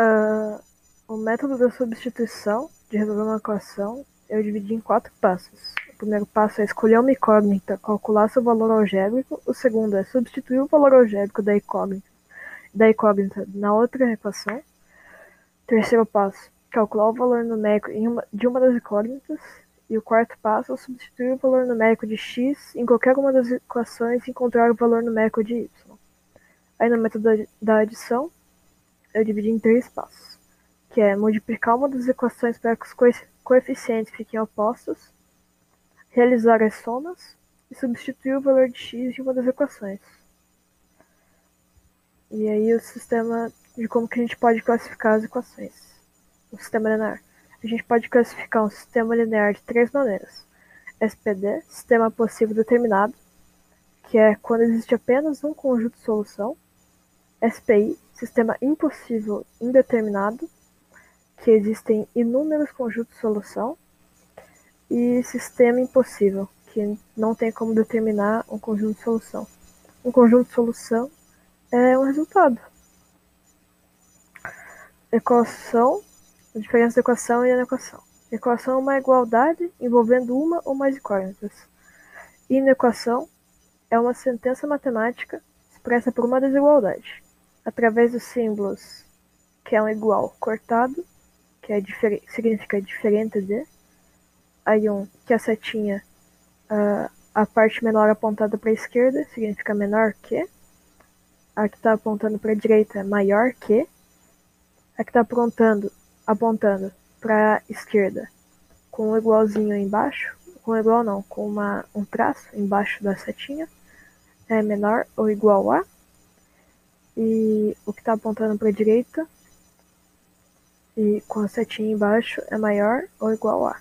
Uh, o método da substituição de resolver uma equação eu dividi em quatro passos. O primeiro passo é escolher uma incógnita, calcular seu valor algébrico. O segundo é substituir o valor algébrico da incógnita, da incógnita na outra equação. Terceiro passo, calcular o valor numérico uma, de uma das incógnitas. E o quarto passo é substituir o valor numérico de x em qualquer uma das equações e encontrar o valor numérico de y. Aí no método da adição, eu dividi em três passos, que é multiplicar uma das equações para que os coeficientes fiquem opostos, realizar as somas e substituir o valor de x de uma das equações. E aí o sistema de como que a gente pode classificar as equações. O sistema linear. A gente pode classificar um sistema linear de três maneiras. SPD, sistema possível determinado, que é quando existe apenas um conjunto de solução. SPI, sistema impossível indeterminado, que existem inúmeros conjuntos de solução, e sistema impossível, que não tem como determinar um conjunto de solução. Um conjunto de solução é um resultado. Equação, a diferença da equação e inequação. Equação é uma igualdade envolvendo uma ou mais incógnitas. Inequação é uma sentença matemática expressa por uma desigualdade, através dos símbolos que é um igual cortado que é difer significa diferente de. Aí um, que a setinha, uh, a parte menor apontada para a esquerda significa menor que. A que está apontando para a direita é maior que. A que está apontando, apontando para a esquerda com um igualzinho embaixo, com igual não, com uma, um traço embaixo da setinha, é menor ou igual a. E o que está apontando para a direita e com a setinha embaixo é maior ou igual a.